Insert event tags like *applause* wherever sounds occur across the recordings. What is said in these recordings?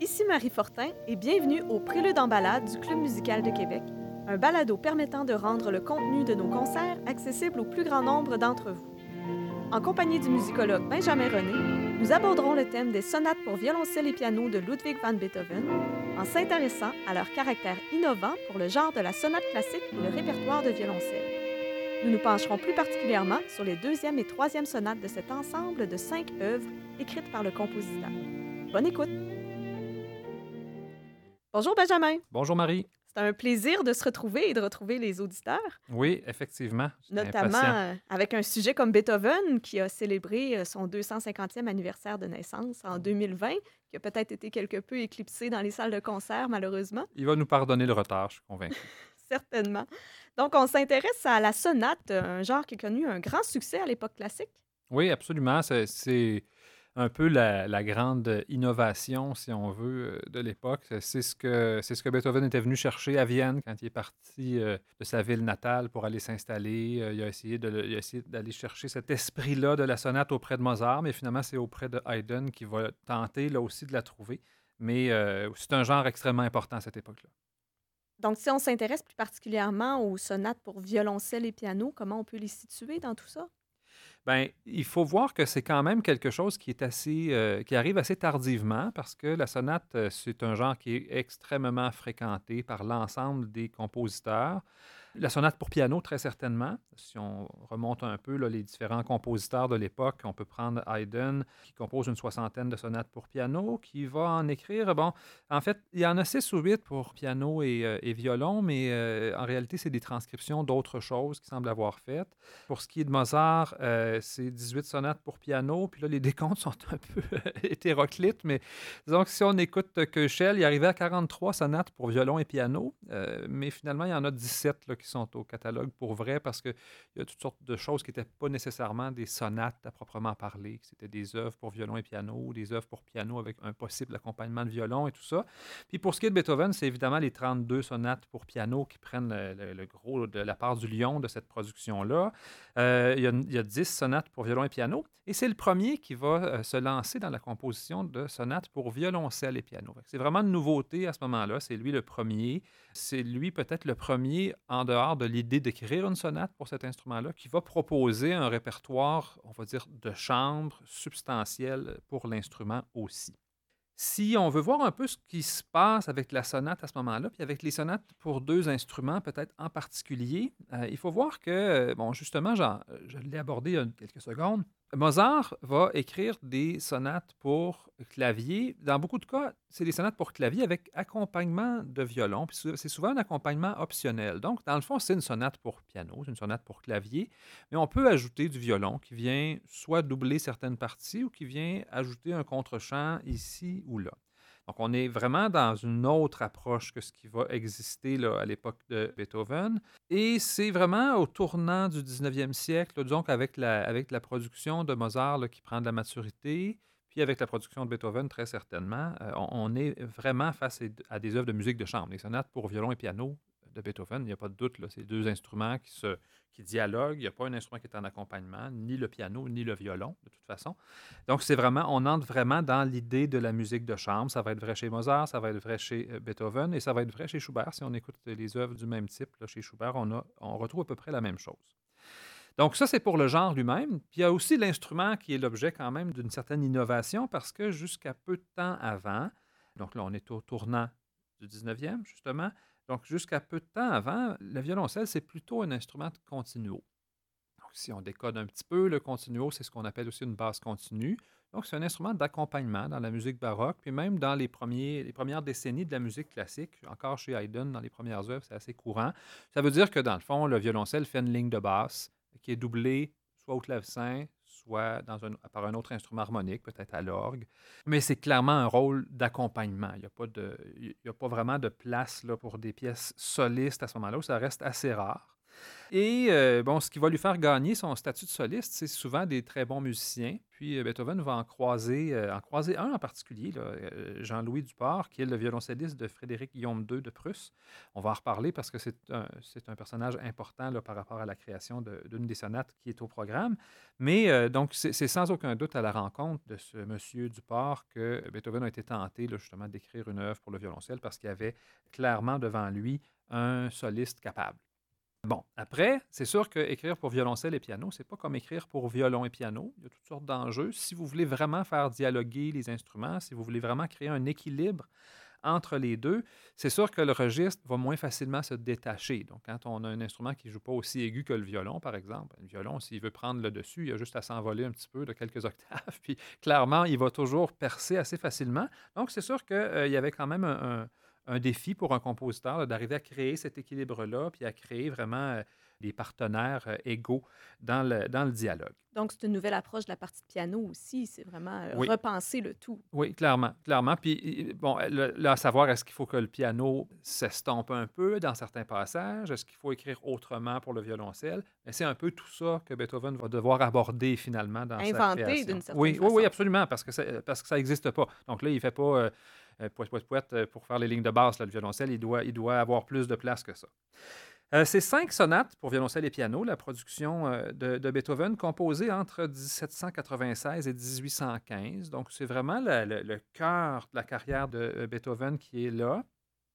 Ici Marie Fortin et bienvenue au Prélude en balade du Club musical de Québec, un balado permettant de rendre le contenu de nos concerts accessible au plus grand nombre d'entre vous. En compagnie du musicologue Benjamin René, nous aborderons le thème des sonates pour violoncelle et piano de Ludwig van Beethoven en s'intéressant à leur caractère innovant pour le genre de la sonate classique et le répertoire de violoncelle. Nous nous pencherons plus particulièrement sur les deuxième et troisième sonates de cet ensemble de cinq œuvres écrites par le compositeur. Bonne écoute! Bonjour Benjamin. Bonjour Marie. C'est un plaisir de se retrouver et de retrouver les auditeurs. Oui, effectivement. Notamment euh, avec un sujet comme Beethoven qui a célébré euh, son 250e anniversaire de naissance en 2020, qui a peut-être été quelque peu éclipsé dans les salles de concert, malheureusement. Il va nous pardonner le retard, je suis convaincu. *laughs* Certainement. Donc, on s'intéresse à la sonate, un genre qui a connu un grand succès à l'époque classique. Oui, absolument. C'est un peu la, grande innovation, si on veut, euh, de l'époque. C'est ce, que, Beethoven était venu chercher à Vienne quand il est parti euh, de sa ville natale pour aller s'installer. Euh, il a essayé, d'aller chercher cet esprit-là de la sonate auprès de Mozart, mais finalement, c'est auprès de Haydn qu'il va tenter là aussi de la trouver. Mais c'est un genre extrêmement important à cette époque-là. Donc, si on s'intéresse plus particulièrement aux sonates pour violoncelle et piano, comment on peut les situer dans tout ça? Bien, il faut voir que c'est quand même quelque chose qui euh, arrive assez tardivement parce que la sonate, euh, c'est un genre qui est extrêmement fréquenté par l'ensemble des compositeurs. La sonate pour piano, très certainement. Si on remonte un peu les différents compositeurs de l'époque, on peut prendre Haydn, qui compose une soixantaine de sonates pour piano, qui va en écrire, bon, en fait, il y en a six ou huit pour piano et, euh, violon, mais euh, en réalité, c'est des transcriptions d'autres choses qui semblent avoir faites. Pour ce qui est de Mozart, euh, c'est 18 sonates pour piano, puis là, les *laughs* décomptes sont un peu hétéroclites, mais disons que si on écoute Köchel, il arrivait à 43 sonates pour violon et piano, mais finalement, il y en a 17 là, qui sont au catalogue pour vrai parce qu'il y a toutes sortes de choses qui n'étaient pas nécessairement des sonates à proprement parler. C'était des œuvres pour violon et piano, des œuvres pour piano avec un possible accompagnement de violon et tout ça. Puis pour ce qui est de Beethoven, c'est évidemment les 32 sonates pour piano qui prennent le, gros de la part du lion de cette production-là. Euh, il, y a, 10 sonates pour violon et piano. Et c'est le premier qui va euh, se lancer dans la composition de sonates pour violoncelle et piano. C'est vraiment une nouveauté à ce moment-là. C'est lui le premier. C'est lui peut-être le premier en dehors de l'idée d'écrire une sonate pour cet instrument-là, qui va proposer un répertoire, on va dire, de chambre substantiel pour l'instrument aussi. Si on veut voir un peu ce qui se passe avec la sonate à ce moment-là, puis avec les sonates pour deux instruments peut-être en particulier, euh, il faut voir que, bon, justement, je l'ai abordé il y a quelques secondes, Mozart va écrire des sonates pour clavier. Dans beaucoup de cas, c'est des sonates pour clavier avec accompagnement de violon. c'est souvent un accompagnement optionnel. Donc, dans le fond, c'est une sonate pour piano, c'est une sonate pour clavier, mais on peut ajouter du violon qui vient soit doubler certaines parties ou qui vient ajouter un contre-champ ici ou là. Donc, on est vraiment dans une autre approche que ce qui va exister à l'époque de Beethoven. Et c'est vraiment au tournant du 19e siècle, donc avec la, production de Mozart qui prend de la maturité, puis avec la production de Beethoven, très certainement, euh, on, est vraiment face à des œuvres de musique de chambre. Les sonates pour violon et piano de Beethoven, il n'y a pas de doute, c'est deux instruments qui, se, qui dialoguent. Il n'y a pas un instrument qui est en accompagnement, ni le piano, ni le violon, de toute façon. Donc, c'est vraiment, on entre vraiment dans l'idée de la musique de chambre. Ça va être vrai chez Mozart, ça va être vrai chez euh, Beethoven, et ça va être vrai chez Schubert. Si on écoute les œuvres du même type, là, chez Schubert, on, a, on retrouve à peu près la même chose. Donc ça, c'est pour le genre lui-même. Puis il y a aussi l'instrument qui est l'objet quand même d'une certaine innovation parce que jusqu'à peu de temps avant, donc là on est au tournant du 19e justement, donc, jusqu'à peu de temps avant, le violoncelle, c'est plutôt un instrument de continuo. Donc, si on décode un petit peu, le continuo, c'est ce qu'on appelle aussi une basse continue. Donc, c'est un instrument d'accompagnement dans la musique baroque, puis même dans les, les premières décennies de la musique classique, encore chez Haydn, dans les premières œuvres, c'est assez courant. Ça veut dire que, dans le fond, le violoncelle fait une ligne de basse qui est doublée soit au clavecin, soit par un autre instrument harmonique, peut-être à l'orgue. Mais c'est clairement un rôle d'accompagnement. Il n'y a, pas vraiment de place là, pour des pièces solistes à ce moment-là, ça reste assez rare. Et euh, bon, ce qui va lui faire gagner son statut de soliste, c'est souvent des très bons musiciens. Puis euh, Beethoven va en croiser, euh, en croiser un en particulier, Jean-Louis Duport, qui est le violoncelliste de Frédéric Guillaume II de Prusse. On va en reparler parce que c'est un, personnage important par rapport à la création d'une des sonates qui est au programme. Mais donc, c'est sans aucun doute à la rencontre de ce monsieur Duport que Beethoven a été tenté justement d'écrire une œuvre pour le violoncelle parce qu'il avait clairement devant lui un soliste capable. Bon, après, c'est sûr qu'écrire pour violoncelle et piano, c'est pas comme écrire pour violon et piano. Il y a toutes sortes d'enjeux. Si vous voulez vraiment faire dialoguer les instruments, si vous voulez vraiment créer un équilibre entre les deux, c'est sûr que le registre va moins facilement se détacher. Donc, quand on a un instrument qui ne joue pas aussi aigu que le violon, par exemple, le violon, s'il veut prendre le dessus, il a juste à s'envoler un petit peu de quelques *laughs* octaves, puis clairement, il va toujours percer assez facilement. Donc, c'est sûr qu'il euh, y avait quand même un défi pour un compositeur d'arriver à créer cet équilibre-là, puis à créer vraiment euh, des partenaires euh, égaux dans le, dans le dialogue. Donc, c'est une nouvelle approche de la partie de piano aussi. C'est vraiment euh, repenser le tout. Oui, clairement. clairement. Puis, bon, là, à savoir, est-ce qu'il faut que le piano s'estompe un peu dans certains passages? Est-ce qu'il faut écrire autrement pour le violoncelle? Mais c'est un peu tout ça que Beethoven va devoir aborder finalement dans Inventer, sa création. d'une certaine oui, façon. Oui, oui, absolument, parce que ça, parce que ça n'existe pas. Donc là, il ne fait pas euh, poète, euh, pour faire les lignes de basse, le violoncelle, il doit, avoir plus de place que ça. Euh, c'est cinq sonates pour violoncelle et piano, la production de, Beethoven, composée entre 1796 et 1815. Donc, c'est vraiment le, cœur de la carrière de Beethoven qui est là.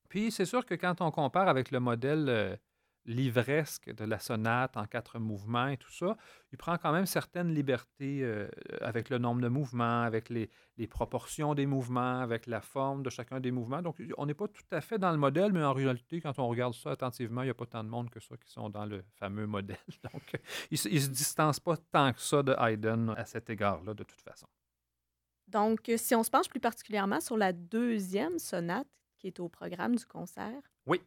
Puis, c'est sûr que quand on compare avec le modèle livresque de la sonate en quatre mouvements et tout ça, il prend quand même certaines libertés euh, avec le nombre de mouvements, avec les, proportions des mouvements, avec la forme de chacun des mouvements. Donc, on n'est pas tout à fait dans le modèle, mais en réalité, quand on regarde ça attentivement, il n'y a pas tant de monde que ça qui sont dans le fameux modèle. *laughs* Donc, il ne se distance pas tant que ça de Haydn à cet égard-là, de toute façon. Donc, si on se penche plus particulièrement sur la deuxième sonate qui est au programme du concert. Oui.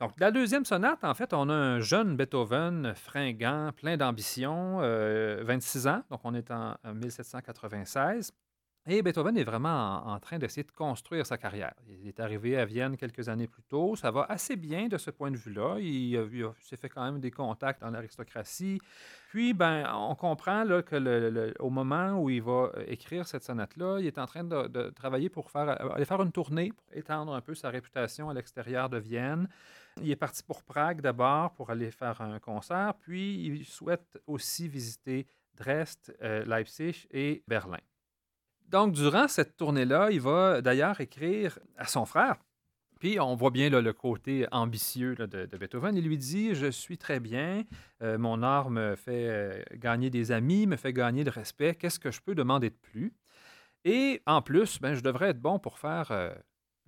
Donc, la deuxième sonate, en fait, on a un jeune Beethoven fringant, plein d'ambition, 26 euh, ans, donc on est en, 1796. Et Beethoven est vraiment en, train d'essayer de construire sa carrière. Il est arrivé à Vienne quelques années plus tôt. Ça va assez bien de ce point de vue-là. Il, s'est fait quand même des contacts dans l'aristocratie. Puis, ben, on comprend là, que au moment où il va écrire cette sonate-là, il est en train de, de, travailler pour faire, aller faire une tournée, pour étendre un peu sa réputation à l'extérieur de Vienne. Il est parti pour Prague d'abord pour aller faire un concert, puis il souhaite aussi visiter Dresde, euh, Leipzig et Berlin. Donc, durant cette tournée-là, il va d'ailleurs écrire à son frère. Puis on voit bien le côté ambitieux de, Beethoven. Il lui dit Je suis très bien, euh, mon art me fait euh, gagner des amis, me fait gagner de respect. Qu'est-ce que je peux demander de plus Et en plus, ben, je devrais être bon pour faire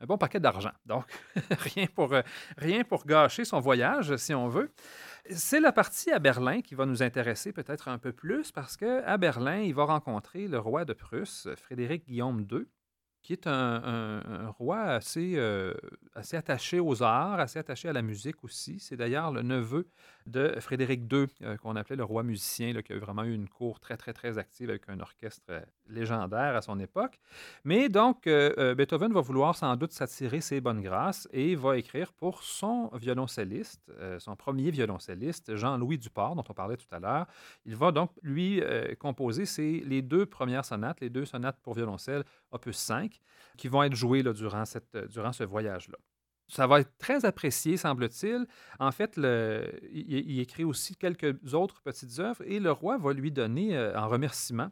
un bon paquet d'argent. Donc, *laughs* rien, pour, euh, rien pour gâcher son voyage, si on veut. C'est la partie à Berlin qui va nous intéresser peut-être un peu plus parce qu'à Berlin, il va rencontrer le roi de Prusse, Frédéric Guillaume II, qui est un, roi assez, euh, assez attaché aux arts, assez attaché à la musique aussi. C'est d'ailleurs le neveu de Frédéric II, euh, qu'on appelait le roi musicien, qui a vraiment eu une cour très, très, très active avec un orchestre euh, légendaire à son époque. Mais donc, Beethoven va vouloir sans doute s'attirer ses bonnes grâces et va écrire pour son violoncelliste, son premier violoncelliste, Jean-Louis Duport, dont on parlait tout à l'heure. Il va donc, lui, composer ses, les deux premières sonates, les deux sonates pour violoncelle, opus 5 qui vont être joués là, durant, cette, durant ce voyage-là. Ça va être très apprécié, semble-t-il. En fait, il, écrit aussi quelques autres petites œuvres et le roi va lui donner euh, en remerciement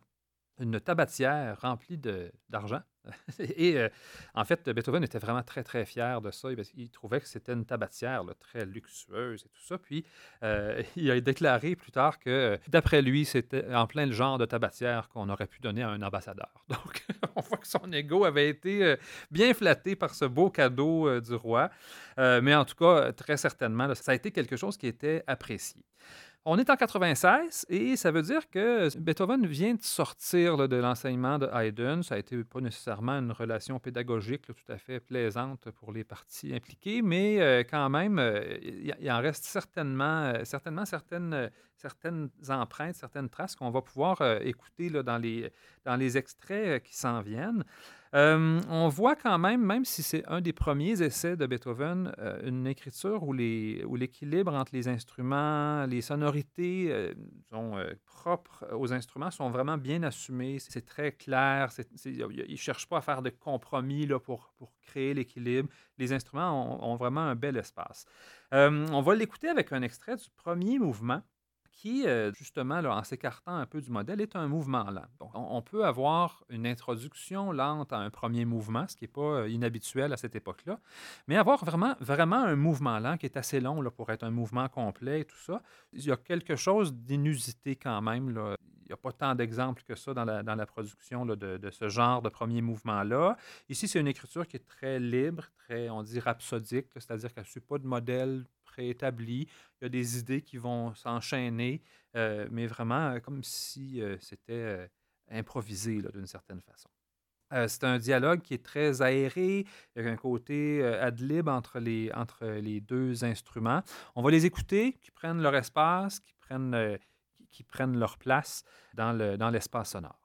une tabatière remplie d'argent *laughs* et euh, en fait, Beethoven était vraiment très, très fier de ça. Il, trouvait que c'était une tabatière très luxueuse et tout ça. Puis, euh, *laughs* il a déclaré plus tard que, d'après lui, c'était en plein le genre de tabatière qu'on aurait pu donner à un ambassadeur. *laughs* Donc, on voit que son ego avait été euh, bien flatté par ce beau cadeau du roi. mais en tout cas, très certainement, ça a été quelque chose qui était apprécié. On est en 96 et ça veut dire que Beethoven vient de sortir de l'enseignement de Haydn. Ça a été pas nécessairement une relation pédagogique tout à fait plaisante pour les parties impliquées, mais euh, quand même, euh, il en reste certainement, euh, certainement certaines, certaines empreintes, certaines traces qu'on va pouvoir euh, écouter là, dans, les, dans les extraits euh, qui s'en viennent. Euh, on voit quand même, même si c'est un des premiers essais de Beethoven, une écriture où, où l'équilibre entre les instruments, les sonorités sont, propres aux instruments sont vraiment bien assumés. C'est très clair. il ne cherche pas à faire de compromis là, pour, pour créer l'équilibre. Les instruments ont, ont, vraiment un bel espace. on va l'écouter avec un extrait du premier mouvement qui, euh, justement, en s'écartant un peu du modèle, est un mouvement lent. Donc, on, peut avoir une introduction lente à un premier mouvement, ce qui n'est pas euh, inhabituel à cette époque-là, mais avoir vraiment, vraiment un mouvement lent qui est assez long pour être un mouvement complet et tout ça. Il y a quelque chose d'inusité quand même. Là. N'y a pas tant d'exemples que ça dans la, dans la production de, de, ce genre de premier mouvement-là. Ici, c'est une écriture qui est très libre, très, on dit, rhapsodique, c'est-à-dire qu'elle ne suit pas de modèle préétabli. Il y a des idées qui vont s'enchaîner, euh, mais vraiment euh, comme si euh, c'était improvisé d'une certaine façon. c'est un dialogue qui est très aéré. Il y a un côté ad lib entre les, entre les deux instruments. On va les écouter, qui prennent leur espace, qui prennent, qui, prennent leur place dans l'espace dans sonore.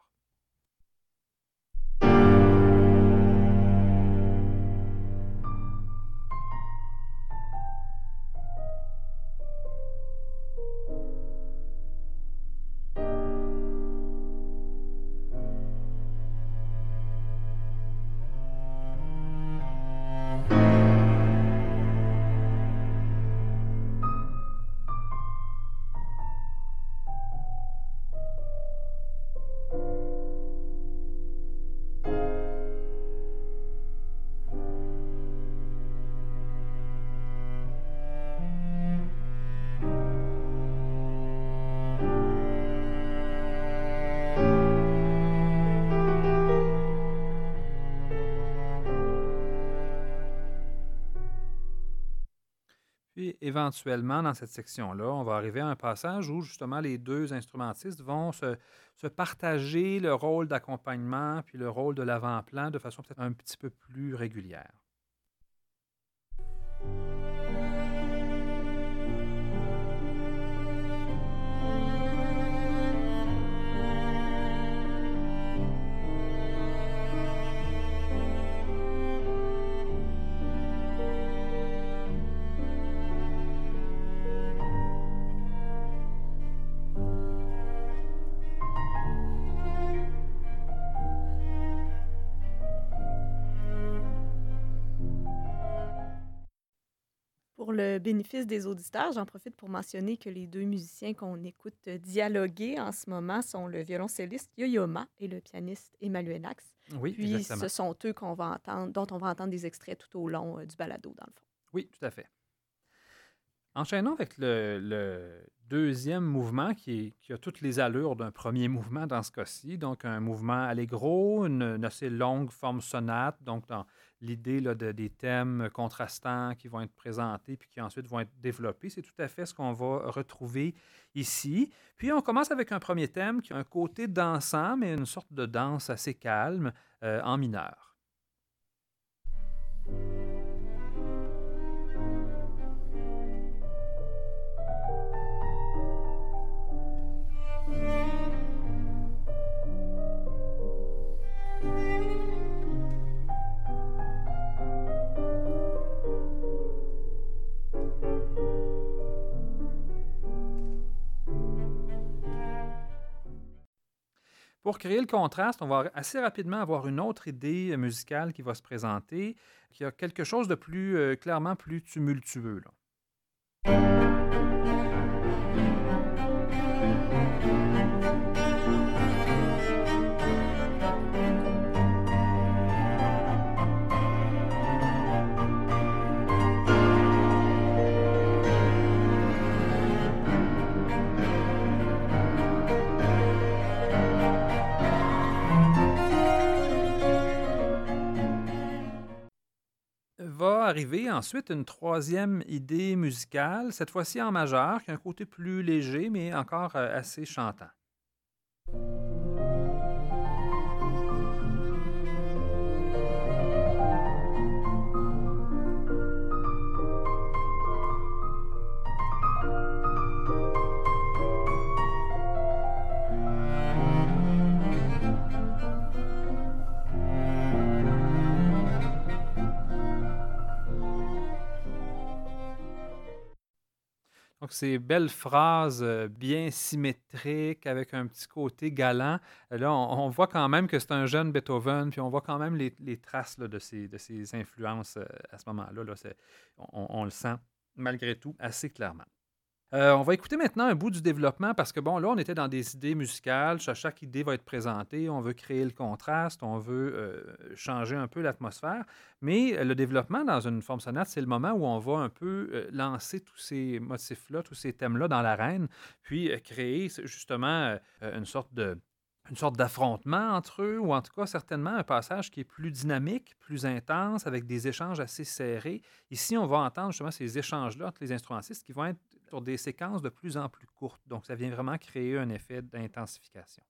Éventuellement, dans cette section-là, on va arriver à un passage où justement les deux instrumentistes vont se, partager le rôle d'accompagnement puis le rôle de l'avant-plan de façon peut-être un petit peu plus régulière. Le bénéfice des auditeurs, j'en profite pour mentionner que les deux musiciens qu'on écoute dialoguer en ce moment sont le violoncelliste Yo-Yo et le pianiste Emmanuel Axe. Oui, Puis ce sont eux qu'on va entendre, dont on va entendre des extraits tout au long euh, du balado, dans le fond. Oui, tout à fait. Enchaînons avec le, deuxième mouvement qui, a toutes les allures d'un premier mouvement dans ce cas-ci. Donc, un mouvement allegro, une, assez longue forme sonate, donc dans l'idée de, des thèmes contrastants qui vont être présentés puis qui ensuite vont être développés. C'est tout à fait ce qu'on va retrouver ici. Puis, on commence avec un premier thème qui a un côté dansant, mais une sorte de danse assez calme euh, en mineur. Pour créer le contraste, on va assez rapidement avoir une autre idée musicale qui va se présenter, qui a quelque chose de plus euh, clairement plus tumultueux. Arriver ensuite une troisième idée musicale, cette fois-ci en majeur, qui a un côté plus léger, mais encore euh, assez chantant. Donc, ces belles phrases euh, bien symétriques, avec un petit côté galant. Euh, là, on, voit quand même que c'est un jeune Beethoven, puis on voit quand même les, traces de, ses, influences euh, à ce moment-là. Là, on le sent malgré tout assez clairement. Euh, on va écouter maintenant un bout du développement parce que, bon, là, on était dans des idées musicales. Chaque idée va être présentée. On veut créer le contraste. On veut euh, changer un peu l'atmosphère. Mais euh, le développement dans une forme sonate, c'est le moment où on va un peu lancer tous ces motifs-là, tous ces thèmes-là dans l'arène, puis créer justement une sorte une sorte d'affrontement entre eux, ou en tout cas certainement un passage qui est plus dynamique, plus intense, avec des échanges assez serrés. Ici, on va entendre justement ces échanges-là entre les instrumentistes qui vont être sur des séquences de plus en plus courtes. Donc, ça vient vraiment créer un effet d'intensification.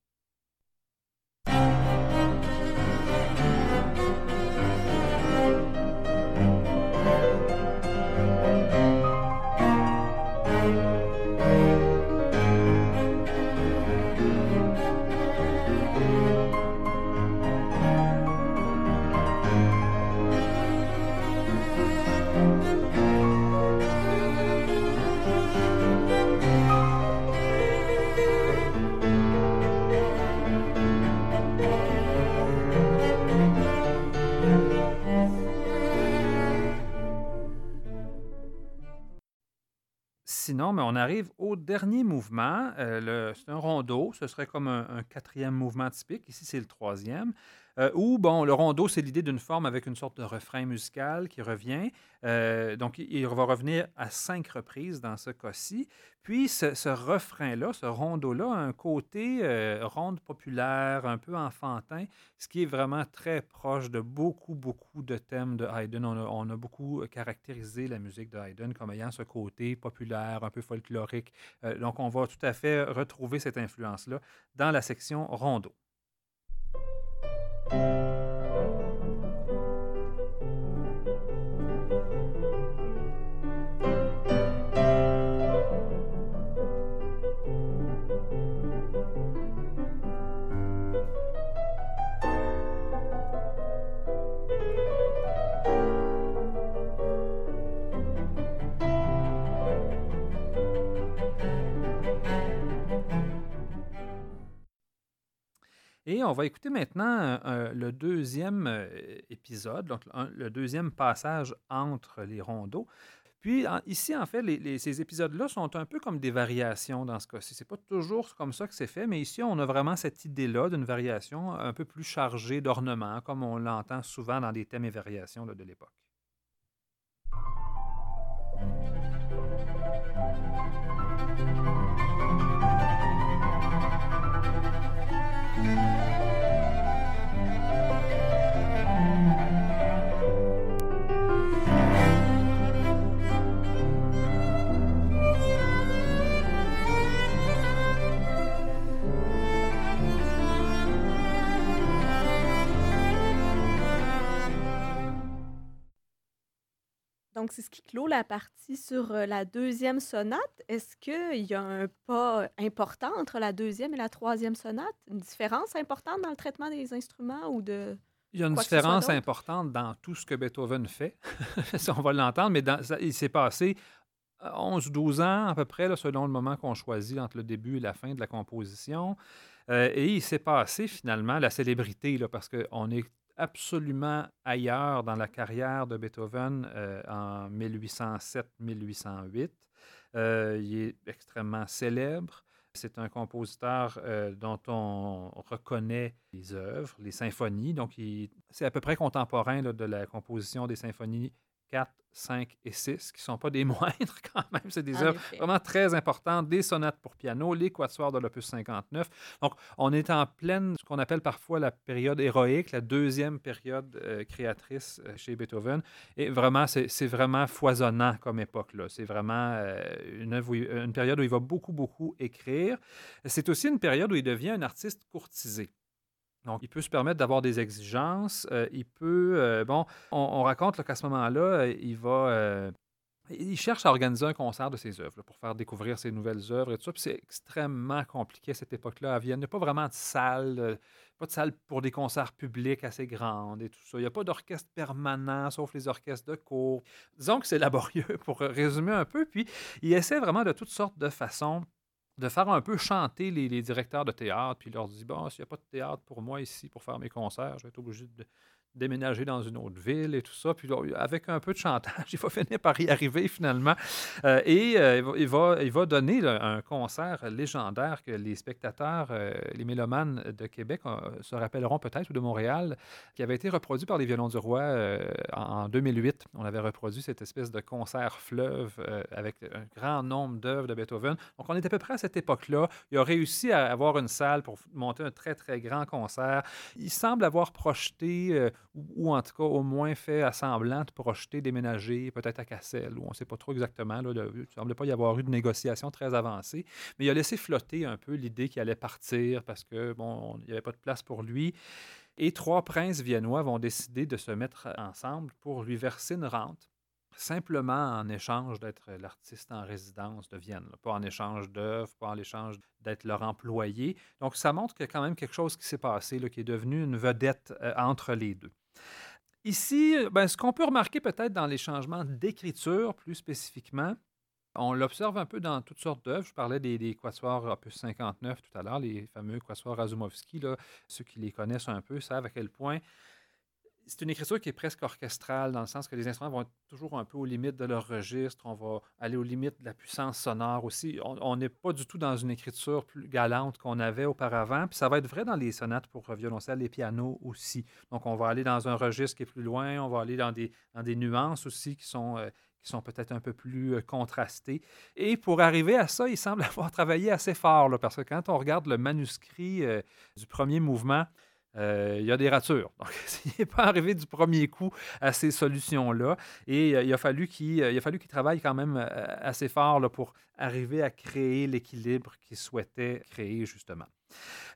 Sinon, mais on arrive au dernier mouvement. Euh, c'est un rondeau. Ce serait comme un, quatrième mouvement typique. Ici, c'est le troisième. Euh, où, bon, le rondeau, c'est l'idée d'une forme avec une sorte de refrain musical qui revient. Euh, donc, il va revenir à cinq reprises dans ce cas-ci. Puis, ce, refrain-là, ce rondeau-là, a un côté euh, ronde populaire, un peu enfantin, ce qui est vraiment très proche de beaucoup, beaucoup de thèmes de Haydn. On a, beaucoup caractérisé la musique de Haydn comme ayant ce côté populaire, un peu folklorique. donc, on va tout à fait retrouver cette influence-là dans la section rondeau. Et on va écouter maintenant euh, euh, le deuxième euh, épisode, donc le deuxième passage entre les rondeaux. Puis ici, en fait, ces épisodes-là sont un peu comme des variations dans ce cas-ci. C'est pas toujours comme ça que c'est fait, mais ici, on a vraiment cette idée-là d'une variation un peu plus chargée d'ornements, comme on l'entend souvent dans des thèmes et variations de l'époque. Donc, c'est ce qui clôt la partie sur euh, la deuxième sonate. Est-ce qu'il y a un pas important entre la deuxième et la troisième sonate? Une différence importante dans le traitement des instruments ou de... Il y a une différence importante dans tout ce que Beethoven fait. *laughs* on va l'entendre, mais il s'est passé 11-12 ans à peu près, là, selon le moment qu'on choisit entre le début et la fin de la composition. Euh, et il s'est passé finalement la célébrité, là, parce qu'on est absolument ailleurs dans la carrière de Beethoven euh, en 1807-1808. Euh, il est extrêmement célèbre. C'est un compositeur euh, dont on reconnaît les œuvres, les symphonies. Donc, c'est à peu près contemporain de la composition des symphonies 4, 5 et 6, qui ne sont pas des *laughs* moindres quand même. C'est des œuvres vraiment très importantes, des sonates pour piano, les quatuors de l'opus 59. Donc, on est en pleine, ce qu'on appelle parfois la période héroïque, la deuxième période euh, créatrice euh, chez Beethoven. Et vraiment, c'est vraiment foisonnant comme époque. là. C'est vraiment euh, une, une période où il va beaucoup, beaucoup écrire. C'est aussi une période où il devient un artiste courtisé. Donc, il peut se permettre d'avoir des exigences. Euh, il peut, euh, bon, on, raconte qu'à ce moment-là, euh, il va il cherche à organiser un concert de ses œuvres pour faire découvrir ses nouvelles œuvres et tout ça. Puis c'est extrêmement compliqué à cette époque-là à Vienne. Il n'y a pas vraiment de salle, pas de salle pour des concerts publics assez grandes et tout ça. Il n'y a pas d'orchestre permanent, sauf les orchestres de cours. Disons que c'est laborieux *laughs* pour résumer un peu. Puis il essaie vraiment de toutes sortes de façons de faire un peu chanter les, directeurs de théâtre, puis leur dit Bon, s'il n'y a pas de théâtre pour moi ici pour faire mes concerts, je vais être obligé de, déménager dans une autre ville et tout ça. Puis avec un peu de chantage, *laughs* il va finir par y arriver finalement. Euh, et euh, il, va, il va donner un concert légendaire que les spectateurs, euh, les mélomanes de Québec se rappelleront peut-être, ou de Montréal, qui avait été reproduit par les Violons du Roi en 2008. On avait reproduit cette espèce de concert fleuve avec un grand nombre d'œuvres de Beethoven. Donc on était à peu près à cette époque-là. Il a réussi à avoir une salle pour monter un très, très grand concert. Il semble avoir projeté ou, en tout cas au moins fait à semblant de projeter, déménager, peut-être à Cassel, où on ne sait pas trop exactement. Là, il ne semblait pas y avoir eu de négociation très avancée, mais il a laissé flotter un peu l'idée qu'il allait partir parce que bon, il n'y avait pas de place pour lui. Et trois princes viennois vont décider de se mettre ensemble pour lui verser une rente simplement en échange d'être l'artiste en résidence de Vienne, pas en échange d'œuvres, pas en échange d'être leur employé. Donc, ça montre qu'il y a quand même quelque chose qui s'est passé, qui est devenu une vedette euh, entre les deux. Ici, ben, ce qu'on peut remarquer peut-être dans les changements d'écriture, plus spécifiquement, on l'observe un peu dans toutes sortes d'œuvres. Je parlais des, des opus 59 tout à l'heure, les fameux quatuors Razumovski. Ceux qui les connaissent un peu savent à quel point c'est une écriture qui est presque orchestrale, dans le sens que les instruments vont être toujours un peu aux limites de leur registre. On va aller aux limites de la puissance sonore aussi. On n'est pas du tout dans une écriture plus galante qu'on avait auparavant. Puis ça va être vrai dans les sonates pour violoncelle et piano aussi. Donc on va aller dans un registre qui est plus loin. On va aller dans des, dans des nuances aussi qui sont, euh, sont peut-être un peu plus euh, contrastées. Et pour arriver à ça, il semble *laughs* avoir travaillé assez fort, parce que quand on regarde le manuscrit euh, du premier mouvement, euh, il y a des ratures. Donc, *laughs* il n'est pas arrivé du premier coup à ces solutions-là. Et euh, il a fallu qu'il euh, qu travaille quand même assez fort pour arriver à créer l'équilibre qu'il souhaitait créer, justement.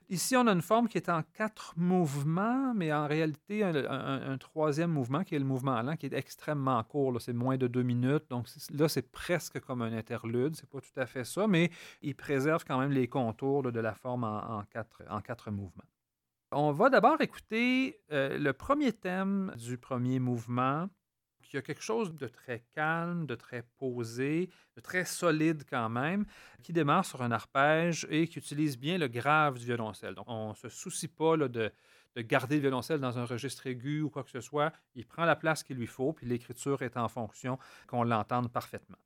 Ici, on a une forme qui est en quatre mouvements, mais en réalité, un, troisième mouvement qui est le mouvement lent, qui est extrêmement court. C'est moins de deux minutes. Donc là, c'est presque comme un interlude. C'est pas tout à fait ça, mais il préserve quand même les contours de la forme en quatre mouvements. On va d'abord écouter euh, le premier thème du premier mouvement, qui a quelque chose de très calme, de très posé, de très solide quand même, qui démarre sur un arpège et qui utilise bien le grave du violoncelle. Donc, on ne se soucie pas de, de, garder le violoncelle dans un registre aigu ou quoi que ce soit. Il prend la place qu'il lui faut, puis l'écriture est en fonction qu'on l'entende parfaitement.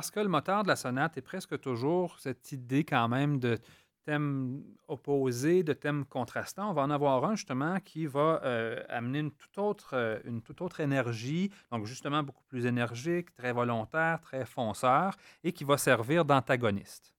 Parce que le moteur de la sonate est presque toujours cette idée quand même de thèmes opposés, de thèmes contrastants. On va en avoir un justement qui va euh, amener euh, une toute autre énergie, donc justement beaucoup plus énergique, très volontaire, très fonceur, et qui va servir d'antagoniste.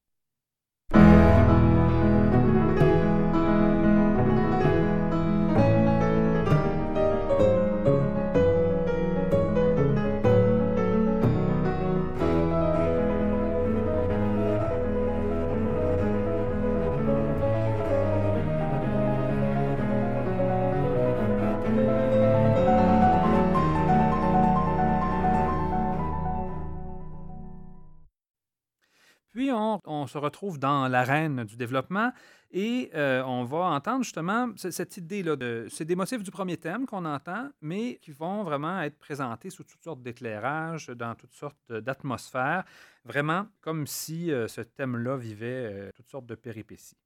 On, se retrouve dans l'arène du développement et euh, on va entendre justement cette idée-là de. C'est des motifs du premier thème qu'on entend, mais qui vont vraiment être présentés sous toutes sortes d'éclairages, dans toutes sortes d'atmosphères, vraiment comme si euh, ce thème-là vivait euh, toutes sortes de péripéties.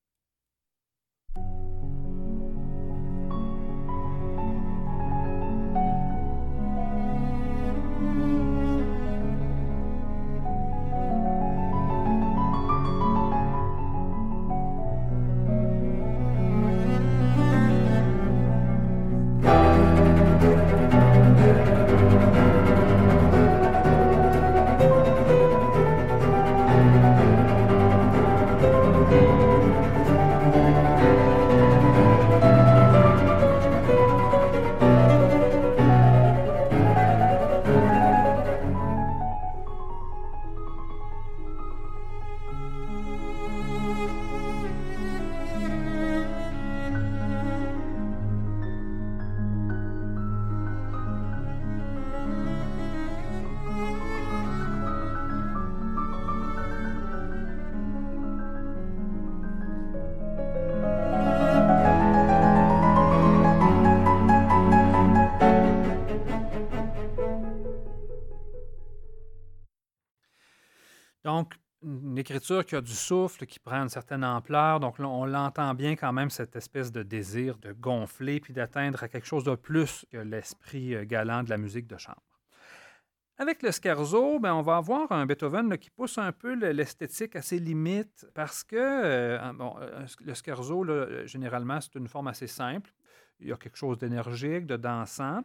Donc, une écriture qui a du souffle, qui prend une certaine ampleur. Donc, là, on l'entend bien quand même, cette espèce de désir de gonfler puis d'atteindre à quelque chose de plus que l'esprit euh, galant de la musique de chambre. Avec le scherzo, ben, on va avoir un Beethoven qui pousse un peu l'esthétique à ses limites parce que euh, euh, le scherzo, généralement, c'est une forme assez simple. Il y a quelque chose d'énergique, de dansant.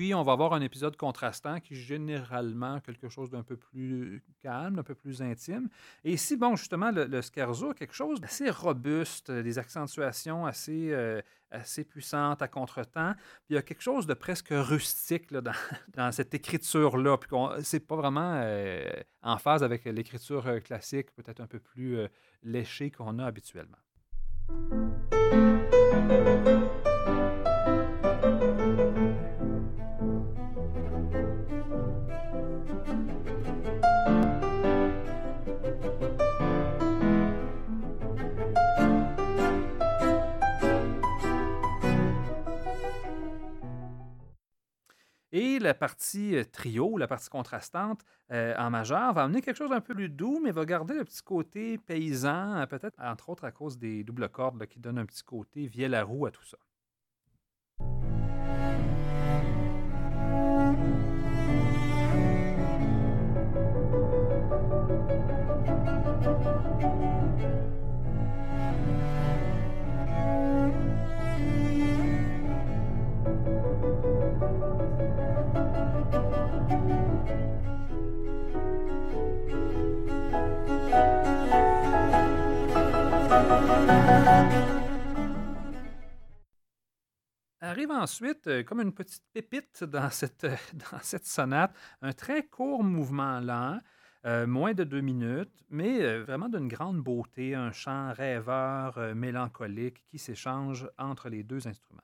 Puis, on va avoir un épisode contrastant qui est généralement quelque chose d'un peu plus calme, un peu plus intime. Et ici, bon, justement, le, scherzo a quelque chose d'assez robuste, des accentuations assez, euh, assez puissantes à contretemps. Puis, il y a quelque chose de presque rustique *laughs* dans, cette écriture-là. Puis, c'est pas vraiment euh, en phase avec l'écriture euh, classique, peut-être un peu plus léchée qu'on a habituellement. La partie euh, trio, la partie contrastante euh, en majeur, va amener quelque chose d'un peu plus doux, mais va garder le petit côté paysan, euh, peut-être entre autres à cause des doubles cordes qui donnent un petit côté vieille la roue à tout ça. Arrive ensuite, euh, comme une petite pépite *laughs* dans cette, euh, *laughs* dans cette sonate, un très court mouvement lent, euh, moins de deux minutes, mais vraiment d'une grande beauté, un chant rêveur, mélancolique qui s'échange entre les deux instruments.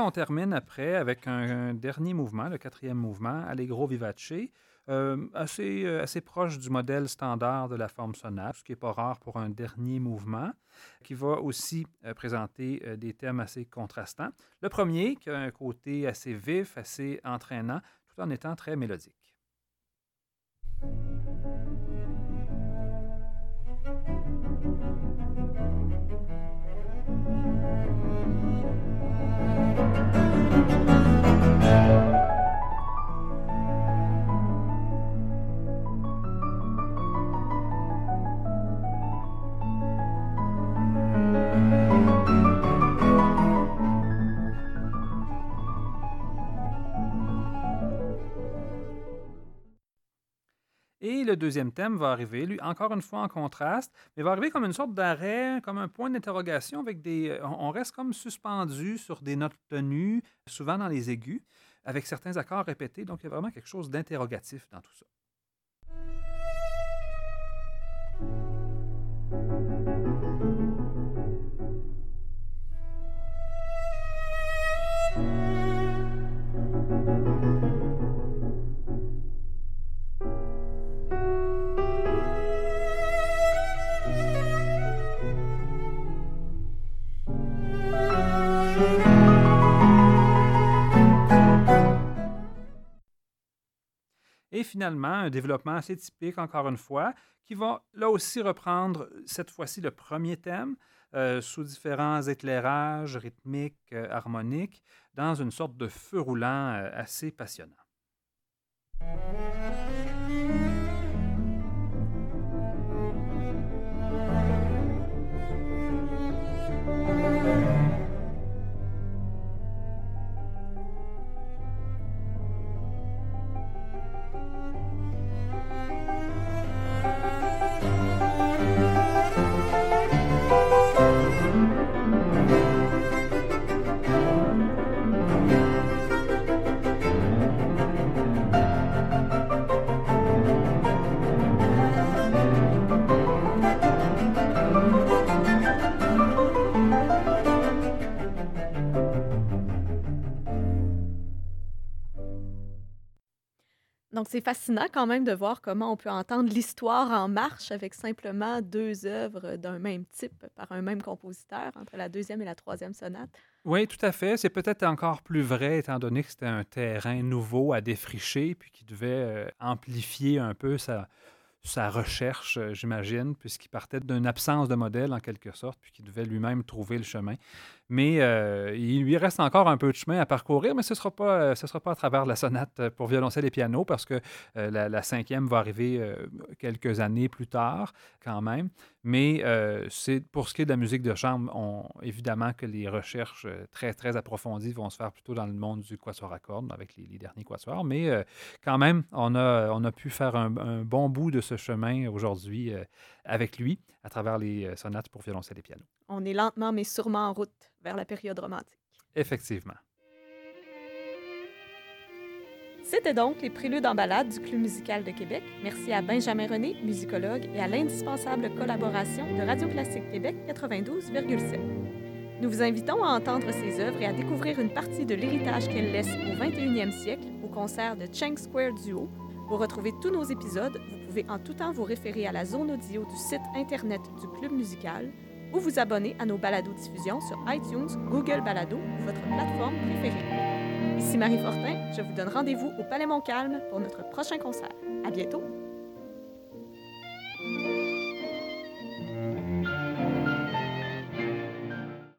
On termine après avec un, dernier mouvement, le quatrième mouvement, Allegro vivace, euh, assez, euh, assez proche du modèle standard de la forme sonate, ce qui n'est pas rare pour un dernier mouvement, qui va aussi euh, présenter des thèmes assez contrastants. Le premier, qui a un côté assez vif, assez entraînant, tout en étant très mélodique. Le deuxième thème va arriver, lui, encore une fois en contraste, mais va arriver comme une sorte d'arrêt, comme un point d'interrogation avec des. Euh, on reste comme suspendu sur des notes tenues, souvent dans les aigus, avec certains accords répétés. Donc, il y a vraiment quelque chose d'interrogatif dans tout ça. Finalement, un développement assez typique, encore une fois, qui va là aussi reprendre cette fois-ci le premier thème euh, sous différents éclairages rythmiques, euh, harmoniques, dans une sorte de feu roulant euh, assez passionnant. Donc, c'est fascinant quand même de voir comment on peut entendre l'histoire en marche avec simplement deux œuvres d'un même type par un même compositeur entre la deuxième et la troisième sonate. Oui, tout à fait. C'est peut-être encore plus vrai étant donné que c'était un terrain nouveau à défricher puis qui devait euh, amplifier un peu sa, sa recherche, euh, j'imagine, puisqu'il partait d'une absence de modèle en quelque sorte, puis qu'il devait lui-même trouver le chemin. Mais euh, il lui reste encore un peu de chemin à parcourir, mais ce ne sera, pas, euh, sera pas à travers la sonate euh, pour violoncelle et piano, parce que la, cinquième va arriver quelques années plus tard, quand même. Mais c'est pour ce qui est de la musique de chambre, évidemment que les recherches très, très approfondies vont se faire plutôt dans le monde du quatuor à cordes, avec les, derniers quatuors. Mais quand même, on a, on a pu faire un bon bout de ce chemin aujourd'hui avec lui à travers les sonates pour violoncelle et piano. On est lentement mais sûrement en route vers la période romantique. Effectivement. C'était donc les préludes en balade du Club musical de Québec. Merci à Benjamin René, musicologue, et à l'indispensable collaboration de Radio Classique Québec 92,7. Nous vous invitons à entendre ses œuvres et à découvrir une partie de l'héritage qu'elle laisse au 21e siècle au concert de Cheng Square Duo. Pour retrouver tous nos épisodes, vous pouvez en tout temps vous référer à la zone audio du site Internet du Club musical ou vous abonner à nos balados-diffusions sur iTunes, Google Balado ou votre plateforme préférée. Ici Marie Fortin, je vous donne rendez-vous au Palais Montcalm pour notre prochain concert. À bientôt!